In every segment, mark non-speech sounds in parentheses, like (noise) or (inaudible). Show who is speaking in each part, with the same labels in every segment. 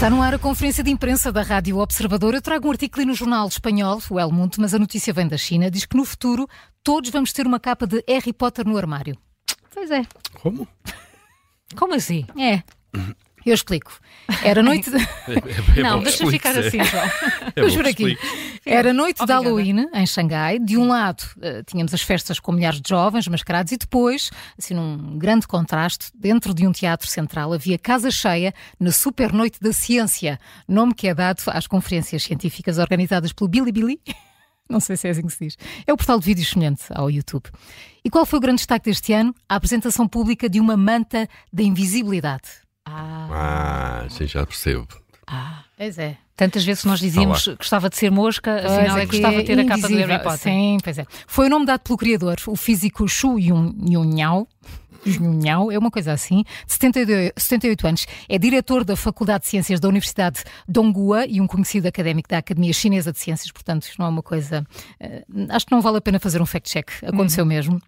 Speaker 1: Está no ar a conferência de imprensa da Rádio Observador. Eu trago um artigo no jornal espanhol, o El Mundo, mas a notícia vem da China. Diz que no futuro todos vamos ter uma capa de Harry Potter no armário. Pois é.
Speaker 2: Como?
Speaker 3: Como assim?
Speaker 1: É. Eu explico. Era noite de...
Speaker 2: É, é
Speaker 3: não,
Speaker 2: bom,
Speaker 3: deixa ficar assim, João.
Speaker 2: É
Speaker 1: por
Speaker 2: que
Speaker 1: aqui. Era noite de
Speaker 3: Obrigada.
Speaker 1: Halloween em Xangai. De um lado eh, tínhamos as festas com milhares de jovens mascarados e depois, assim num grande contraste, dentro de um teatro central havia casa cheia na Super Noite da Ciência, nome que é dado às conferências científicas organizadas pelo Bilibili. (laughs) Não sei se é assim que se diz. É o portal de vídeos semelhante ao YouTube. E qual foi o grande destaque deste ano? A apresentação pública de uma manta da invisibilidade.
Speaker 3: Ah,
Speaker 2: Ah, sim, já percebo.
Speaker 3: ah.
Speaker 1: Pois é.
Speaker 3: Tantas vezes nós dizíamos que gostava de ser mosca, afinal é que gostava de ter a capa do. Harry Potter.
Speaker 1: Sim, pois é. Foi o nome dado pelo criador, o físico Xu Yun, Yunhao. Yunhao, é uma coisa assim, de 72, 78 anos. É diretor da Faculdade de Ciências da Universidade Donghua e um conhecido académico da Academia Chinesa de Ciências, portanto, isto não é uma coisa. eh, acho que não vale a pena fazer um fact-check. Aconteceu mesmo.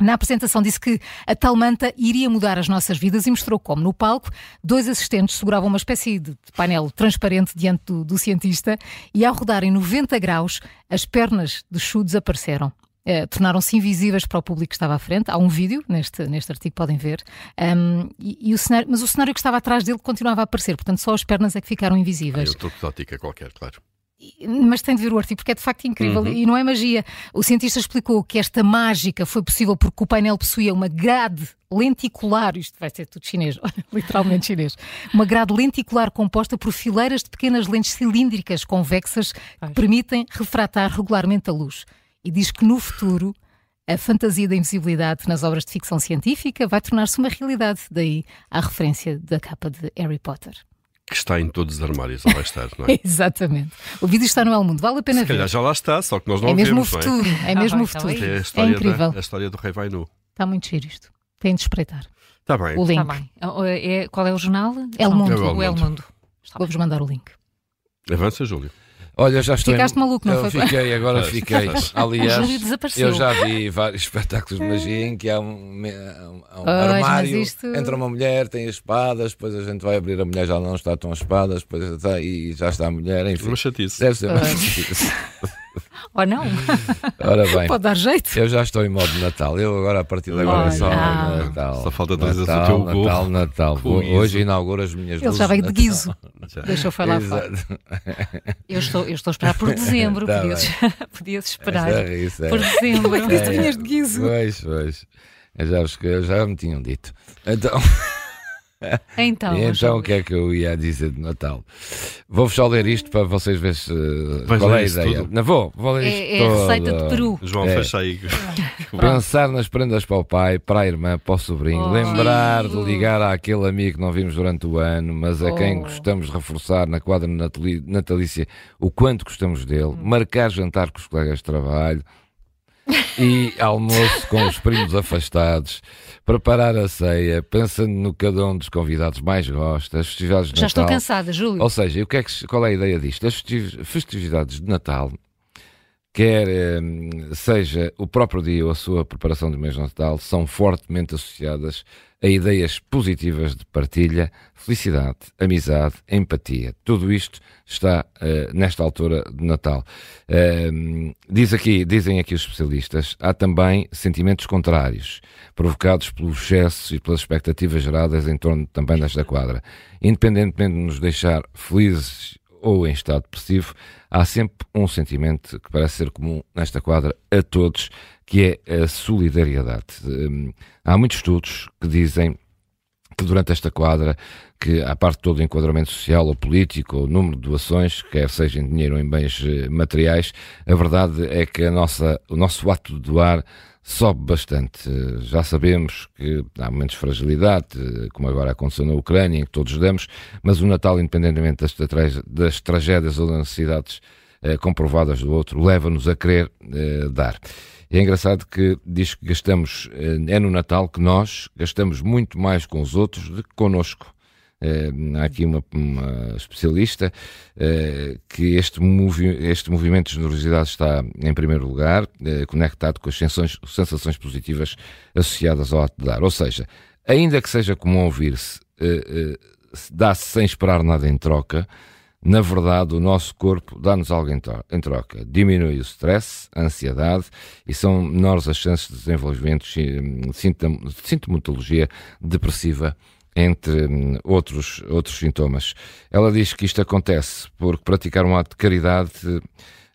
Speaker 1: Na apresentação disse que a tal manta iria mudar as nossas vidas e mostrou como. No palco, dois assistentes seguravam uma espécie de painel transparente diante do, do cientista e, ao rodarem 90 graus, as pernas de Chu desapareceram. Eh, Tornaram-se invisíveis para o público que estava à frente. Há um vídeo neste, neste artigo, podem ver. Ahm, e, e o cenário, mas o cenário que estava atrás dele continuava a aparecer, portanto, só as pernas é que ficaram
Speaker 2: Ah,
Speaker 1: invisíveis.
Speaker 2: eu estou de ótica qualquer, claro.
Speaker 1: Mas tem de ver o artigo porque é de facto incrível e não é magia. O cientista explicou que esta mágica foi possível porque o painel possuía uma grade lenticular, isto vai ser tudo chinês, (laughs) literalmente chinês, uma grade lenticular composta por fileiras de pequenas lentes cilíndricas convexas que permitem refratar regularmente a luz. E diz que no futuro a fantasia da invisibilidade nas obras de ficção científica vai tornar-se uma realidade. Daí a referência da capa de Harry Potter.
Speaker 2: Que está em todos os armários, ou vai estar, não é? (laughs)
Speaker 1: Exatamente. O vídeo está no El Mundo, vale a pena
Speaker 2: Se
Speaker 1: ver.
Speaker 2: calhar já lá está, só que nós não
Speaker 1: É mesmo o
Speaker 2: vemos, não é?
Speaker 1: futuro, é mesmo o
Speaker 3: bem, tá
Speaker 1: futuro.
Speaker 3: bem.
Speaker 2: É a história,
Speaker 1: incrível.
Speaker 2: da, a história do Rei Vai Nu.
Speaker 1: Está muito giro isto. Tem de espreitar.
Speaker 2: Está bem.
Speaker 1: O link.
Speaker 3: Está bem. É- qual é o jornal?
Speaker 1: El
Speaker 3: Não,
Speaker 1: Mundo.
Speaker 2: É o El
Speaker 3: O
Speaker 2: Mundo.
Speaker 3: Mundo.
Speaker 1: Vou-vos mandar o link.
Speaker 2: Avança, Júlio.
Speaker 4: Olha, já estou.
Speaker 1: Ficaste maluco, não
Speaker 4: eu
Speaker 1: foi?
Speaker 4: Fiquei, agora
Speaker 2: Pois,
Speaker 4: fiquei. (laughs)
Speaker 2: pois.
Speaker 4: Aliás, eu já vi vários (laughs) espetáculos de magia em que há um, um
Speaker 1: mas
Speaker 4: armário,
Speaker 1: isto-
Speaker 4: entra uma mulher, tem as espadas, depois a gente vai abrir a mulher, já não está tão espadas, depois está, e já está a mulher, enfim.
Speaker 2: Uma chatice.
Speaker 4: Deve ser mais
Speaker 1: Pois.
Speaker 4: difícil. (laughs)
Speaker 3: Ou não?
Speaker 4: Ora bem, (laughs)
Speaker 1: Pode dar jeito.
Speaker 4: eu já estou em modo de Natal. Eu agora, a partir de agora,
Speaker 1: Olha.
Speaker 4: só
Speaker 1: Ah.
Speaker 4: Natal.
Speaker 2: Só falta o
Speaker 4: Natal,
Speaker 2: teu
Speaker 4: Natal, Natal.
Speaker 2: com guiso.
Speaker 4: Hoje inauguro as minhas
Speaker 1: Ele
Speaker 4: luzes
Speaker 1: já veio de
Speaker 4: Natal.
Speaker 1: guiso. Deixa eu falar.
Speaker 3: Eu estou, eu estou a esperar por (laughs) dezembro.
Speaker 4: Tá
Speaker 3: Podia-se (laughs) podia-se esperar
Speaker 4: é isso, é.
Speaker 3: por dezembro.
Speaker 1: Como é que vinhas de guiso?
Speaker 4: Pois, pois. Eu já, eu já me tinham dito. Então,
Speaker 3: Então,
Speaker 4: então o que é que eu ia dizer de Natal? Vou-vos só ler isto para vocês verem se,
Speaker 2: Vais
Speaker 4: qual é a ideia.
Speaker 2: tudo?
Speaker 4: Não vou, vou ler isto
Speaker 3: é, é a receita de Peru.
Speaker 2: João,
Speaker 4: É.
Speaker 2: fecha aí. (laughs) (laughs)
Speaker 4: Pensar nas prendas para o pai, para a irmã, para o sobrinho,
Speaker 3: Oh.
Speaker 4: lembrar de ligar àquele amigo que não vimos durante o ano, mas a quem
Speaker 3: Oh.
Speaker 4: gostamos de reforçar na quadra natalícia o quanto gostamos dele, marcar jantar com os colegas de trabalho e almoço com os primos afastados, preparar a ceia, pensando no cada um dos convidados mais gosta, as festividades de
Speaker 3: Já estou
Speaker 4: Natal.
Speaker 3: cansada, Júlio.
Speaker 4: Ou seja, o que é que, qual é a ideia disto? As festiv- festividades de Natal, quer eh, seja o próprio dia ou a sua preparação do mês de Natal, são fortemente associadas a ideias positivas de partilha, felicidade, amizade, empatia. Tudo isto está eh, nesta altura de Natal. Eh, diz aqui, dizem aqui os especialistas, há também sentimentos contrários, provocados pelo excesso e pelas expectativas geradas em torno também desta quadra. Independentemente de nos deixar felizes ou em estado depressivo, há sempre um sentimento que parece ser comum nesta quadra a todos, que é a solidariedade. Hum, Há muitos estudos que dizem que durante esta quadra, que à parte todo o enquadramento social ou político, o número de doações, quer seja em dinheiro ou em bens eh, materiais, a verdade é que a nossa, o nosso ato de doar sobe bastante. Já sabemos que há momentos de fragilidade, como agora aconteceu na Ucrânia, em que todos damos, mas o Natal, independentemente das, das tragédias ou das necessidades eh, comprovadas do outro, leva-nos a querer eh, dar. É engraçado que diz que gastamos, eh, é no Natal que nós gastamos muito mais com os outros do que connosco. Eh, há aqui uma, uma especialista eh, que este, movi este movimento de generosidade está em primeiro lugar, eh, conectado com as sensações, sensações positivas associadas ao ato de dar. Ou seja, ainda que seja comum ouvir-se, dá-se sem esperar nada em troca, na verdade, o nosso corpo dá-nos algo em troca. Diminui o stress, a ansiedade e são menores as chances de desenvolvimento de sintomatologia depressiva, entre hum, outros, outros sintomas. Ela diz que isto acontece porque praticar um ato de caridade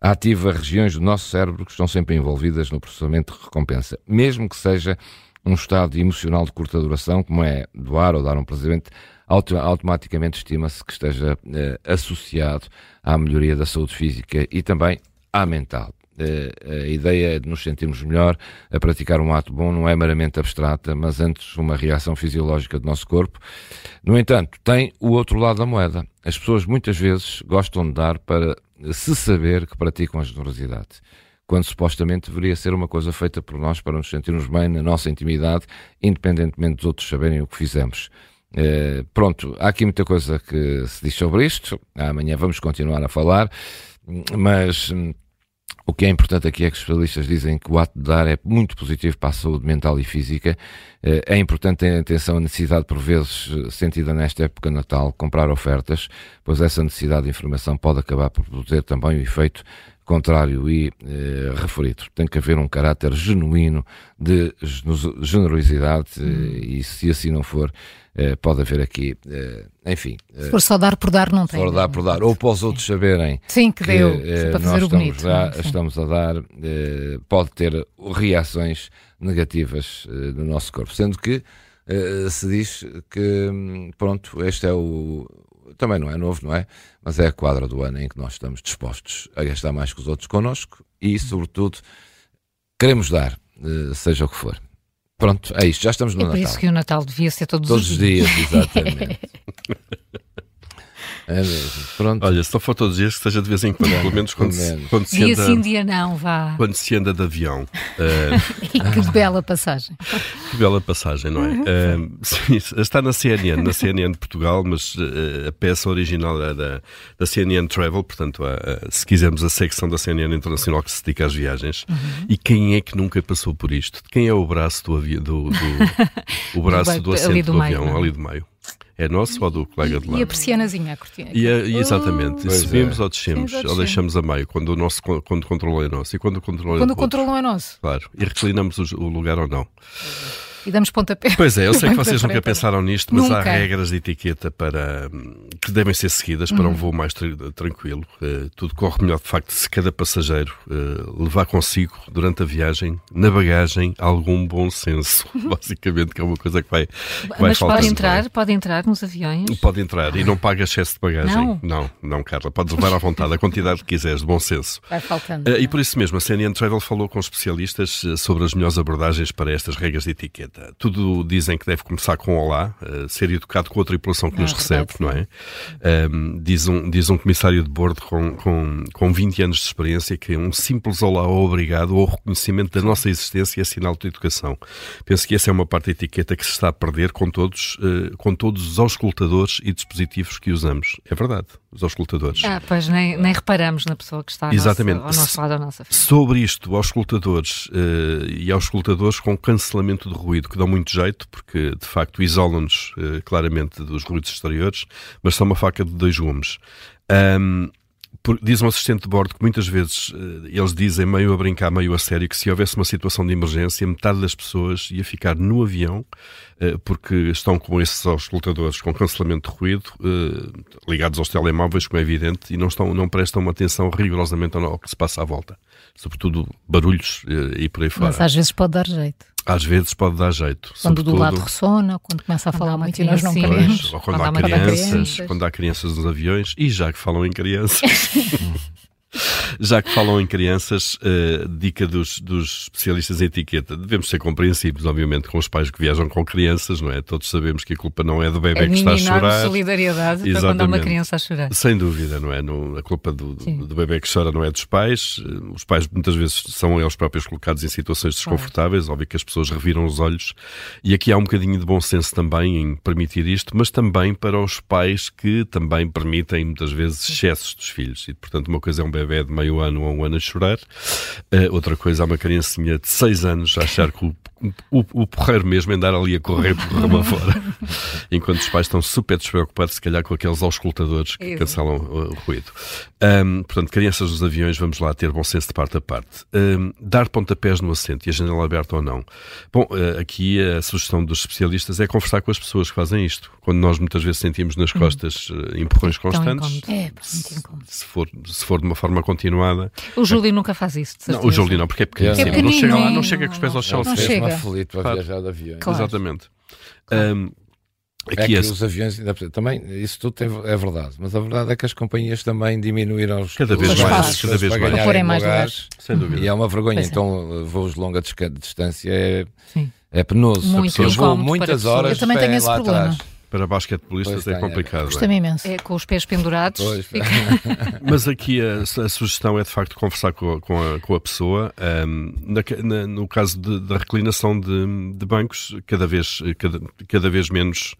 Speaker 4: ativa regiões do nosso cérebro que estão sempre envolvidas no processamento de recompensa, mesmo que seja um estado emocional de curta duração, como é doar ou dar um presente, automaticamente estima-se que esteja eh, associado à melhoria da saúde física e também à mental. Eh, a ideia de nos sentirmos melhor a praticar um ato bom não é meramente abstrata, mas antes uma reação fisiológica do nosso corpo. No entanto, tem o outro lado da moeda. As pessoas muitas vezes gostam de dar para se saber que praticam a generosidade quando supostamente deveria ser uma coisa feita por nós para nos sentirmos bem na nossa intimidade, independentemente dos outros saberem o que fizemos. Uh, pronto, há aqui muita coisa que se diz sobre isto. Amanhã vamos continuar a falar, mas hum, o que é importante aqui é que os especialistas dizem que o ato de dar é muito positivo para a saúde mental e física. Uh, é importante ter atenção à necessidade, por vezes, sentida nesta época natal, comprar ofertas, pois essa necessidade de informação pode acabar por produzir também o efeito contrário e eh, referido. Tem que haver um caráter genuíno de generosidade eh, hum. e se assim não for, eh, pode haver aqui, eh, enfim.
Speaker 1: Eh, se for só dar por dar, não tem.
Speaker 4: For dar por dar, ou para os outros saberem
Speaker 1: Sim, que, que deu,
Speaker 4: eh,
Speaker 1: para fazer o bonito.
Speaker 4: Já, estamos a dar, pode ter reações negativas no nosso corpo, sendo que se diz que, hum, pronto, este é o, também não é novo, não é? Mas é a quadra do ano em que nós estamos dispostos a gastar mais que os outros connosco e, sobretudo, queremos dar, eh, seja o que for. Pronto, é isto, já estamos no
Speaker 1: é
Speaker 4: Natal.
Speaker 1: É por isso que o Natal devia ser todos,
Speaker 4: todos
Speaker 1: os
Speaker 4: dias. Todos os dias, exatamente. (laughs) É mesmo. Pronto.
Speaker 2: Olha, se não for todos os dias, que seja de vez em quando, pelo menos quando, se, quando se
Speaker 1: dia
Speaker 2: anda.
Speaker 1: sim, dia não, vá.
Speaker 2: Quando se anda de avião. Uh... (laughs)
Speaker 1: que bela passagem.
Speaker 2: Que bela passagem, não é? Uhum. Uh, sim, está na CNN, na CNN de Portugal, mas uh, a peça original é da, da CNN Travel, portanto, se quisermos, a secção da CNN Internacional que se dedica às viagens. Uhum. E quem é que nunca passou por isto? Quem é o braço do, avi... do, do, (laughs) o braço do, do assento do, do avião, meio, ali do meio? É nosso ou do colega de lá?
Speaker 1: E a persianazinha, a cortina.
Speaker 2: E, a, e exatamente. Oh, subimos é. ou descemos, Sim, ou deixamos a meio, quando o, nosso, quando o controle é nosso. E quando o controle
Speaker 1: quando
Speaker 2: é
Speaker 1: o controle é nosso.
Speaker 2: Claro. E reclinamos o, o lugar ou não.
Speaker 1: Uhum e damos pontapé.
Speaker 2: Pois é, eu sei que vocês nunca pensaram nisto, mas nunca. há regras de etiqueta para que devem ser seguidas para um uhum. voo mais tranquilo. Uh, tudo corre melhor, de facto, se cada passageiro uh, levar consigo durante a viagem, na bagagem, algum bom senso. (laughs) Basicamente, que é uma coisa que vai, que vai
Speaker 1: Mas pode entrar, pode entrar nos aviões?
Speaker 2: Pode entrar e não paga excesso de bagagem. Não, não, não Carla. Podes levar à vontade a quantidade que quiseres, de bom senso.
Speaker 1: Vai faltando. Uh,
Speaker 2: e por isso mesmo, a CNN Travel falou com especialistas sobre as melhores abordagens para estas regras de etiqueta. Tudo dizem que deve começar com olá, uh, ser educado com a tripulação que nos recebe, não é? Um, diz, um, diz um comissário de bordo com, com, com 20 anos de experiência que um simples olá ou obrigado ou reconhecimento da nossa existência é sinal de educação. Penso que essa é uma parte da etiqueta que se está a perder com todos, uh, com todos os auscultadores e dispositivos que usamos. É verdade, os auscultadores.
Speaker 1: Ah, pois nem, nem reparamos na pessoa que está Exatamente. Ao nosso lado, à nossa frente.
Speaker 2: Sobre isto, auscultadores uh, e auscultadores com cancelamento de ruído que dão muito jeito, porque de facto isolam-nos uh, claramente dos ruídos exteriores, mas são uma faca de dois gumes. Um, por, diz um assistente de bordo que muitas vezes uh, eles dizem, meio a brincar, meio a sério, que se houvesse uma situação de emergência, metade das pessoas ia ficar no avião, uh, porque estão com esses auscultadores com cancelamento de ruído, uh, ligados aos telemóveis, como é evidente, e não, estão, não prestam uma atenção rigorosamente ao que se passa à volta. Sobretudo barulhos e por aí fora.
Speaker 1: Mas às vezes pode dar jeito.
Speaker 2: Às vezes pode dar jeito.
Speaker 1: Quando Sobretudo, do lado ressona, quando começa a falar muito e nós não queremos.
Speaker 2: Ou quando, quando há, crianças, crianças, quando há crianças nos aviões, e já que falam em crianças. (laughs) Já que falam em crianças, uh, dica dos, dos, especialistas em etiqueta. Devemos ser compreensivos, obviamente, com os pais que viajam com crianças, não é? Todos sabemos que a culpa não é do bebê
Speaker 1: a
Speaker 2: que está a chorar.
Speaker 1: solidariedade Exatamente. para quando há uma criança a chorar.
Speaker 2: Sem dúvida, não é? No, a culpa do, do, bebê que chora não é dos pais. Eh, os pais muitas vezes são eles próprios colocados em situações desconfortáveis. Claro. Óbvio que as pessoas reviram os olhos. E aqui há um bocadinho de bom senso também em permitir isto, mas também para os pais que também permitem muitas vezes excessos dos filhos. E, portanto, uma coisa é um bebê de meio ano ou um ano a chorar. Uh, outra coisa, há uma criancinha de 6 anos a achar que o o, o porreiro mesmo é andar ali a correr por (laughs) rama fora, enquanto os pais estão super despreocupados, se calhar, com aqueles auscultadores que Exato. cancelam o, o ruído. Um, portanto, crianças dos aviões, vamos lá ter bom senso de parte a parte. Um, dar pontapés no assento e a janela aberta ou não. Bom, uh, aqui a sugestão dos especialistas é conversar com as pessoas que fazem isto. Quando nós muitas vezes sentimos nas hum. costas hum. empurrões constantes,
Speaker 1: é,
Speaker 2: se, for, se for de uma forma continuada.
Speaker 3: O Júlio é... nunca faz isso.
Speaker 2: Não, o Júlio não, porque é pequeno. É não, chega lá, não chega com os pés ao chão.
Speaker 4: Não, não chega. Aflito para viajar de avião.
Speaker 2: Claro. Exatamente. Claro. Um,
Speaker 4: Aqui é que os aviões, também, isso tudo tem, é verdade, mas a verdade é que as companhias também diminuíram os
Speaker 2: cada vez mais, cada vez
Speaker 1: mais,
Speaker 2: para
Speaker 1: mais lugares,
Speaker 2: sem dúvida.
Speaker 4: E é uma vergonha, pois então é. voos de longa distância é, é penoso.
Speaker 3: Muito
Speaker 4: eu vou muitas horas
Speaker 1: eu também tenho esse problema. Atrás.
Speaker 2: Para basquetebolistas é complicado.
Speaker 1: Custa-me é? imenso.
Speaker 3: É, com os pés pendurados. Fica... (laughs)
Speaker 2: Mas aqui a, a, sugestão é de facto conversar com a, com a, com a pessoa. Um, na, na, no caso da reclinação de, de, bancos, cada vez, cada, cada vez menos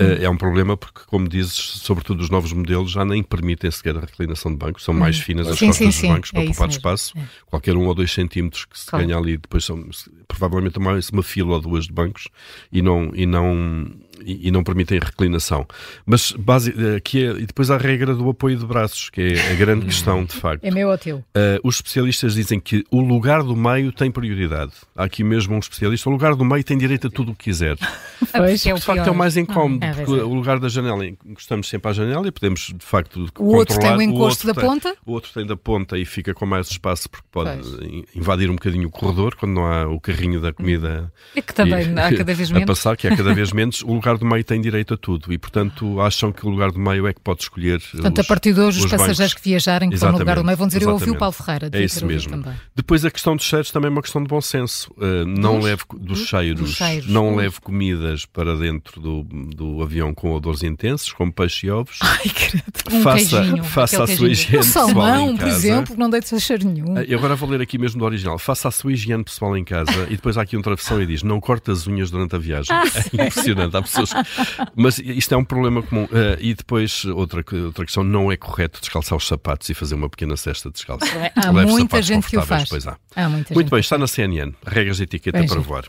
Speaker 2: Uh, é um problema porque, como dizes, sobretudo os novos modelos já nem permitem sequer a reclinação de bancos, são mais hum. finas as sim, costas sim, dos sim. bancos para é poupar espaço. É. Qualquer um ou dois centímetros que se claro. ganha ali, depois são provavelmente mais uma fila ou duas de bancos e não, e não e, e, não permitem reclinação. Mas base, aqui é, e depois há a regra do apoio de braços, que é a grande questão, de facto.
Speaker 1: É meu ou teu?
Speaker 2: Uh, os especialistas dizem que o lugar do meio tem prioridade. Há aqui mesmo um especialista, o lugar do meio tem direito a tudo o que quiser. (laughs)
Speaker 1: Pois,
Speaker 2: é o de facto é o mais incómodo, é, porque é. o lugar da janela, encostamos sempre à janela e podemos, de facto,
Speaker 1: o
Speaker 2: controlar.
Speaker 1: Outro tem o encosto o da
Speaker 2: tem,
Speaker 1: ponta?
Speaker 2: O outro tem da ponta e fica com mais espaço porque pode pois. invadir um bocadinho o corredor quando não há o carrinho da comida.
Speaker 3: E que também e, há cada vez (laughs) menos.
Speaker 2: A passar, que há cada vez (laughs) menos. O lugar do meio tem direito a tudo e, portanto, acham que o lugar do meio é que pode escolher.
Speaker 1: Portanto, os, a partir de hoje, os, os passageiros que viajarem, que estão no lugar do meio, vão dizer: exatamente. Eu ouvi o Paulo Ferreira.
Speaker 2: É isso mesmo. Também. Depois, a questão dos cheiros também é uma questão de bom senso. Uh, não dos? leve dos, dos cheiros, dos cheiros, não leve comidas para dentro do, do avião com odores intensos, como peixe e ovos. (laughs)
Speaker 1: Ai, credo.
Speaker 2: Um faça queijinho, faça a sua higiene um salmão,
Speaker 1: por exemplo, não deixe cheiro nenhum.
Speaker 2: Uh, e agora vou ler aqui mesmo do original. Faça a sua higiene pessoal em casa (laughs) e depois há aqui uma travessão e diz: Não corte as unhas durante a viagem. Ah, (laughs) é impressionante. Há pessoas. Mas isto é um problema comum. Uh, e depois, outra, outra questão, não é correto descalçar os sapatos e fazer uma pequena cesta descalça.
Speaker 1: Há muita gente que o faz.
Speaker 2: Pois há.
Speaker 1: há muita
Speaker 2: Muito bem, está na CNN. Regras de etiqueta para voar.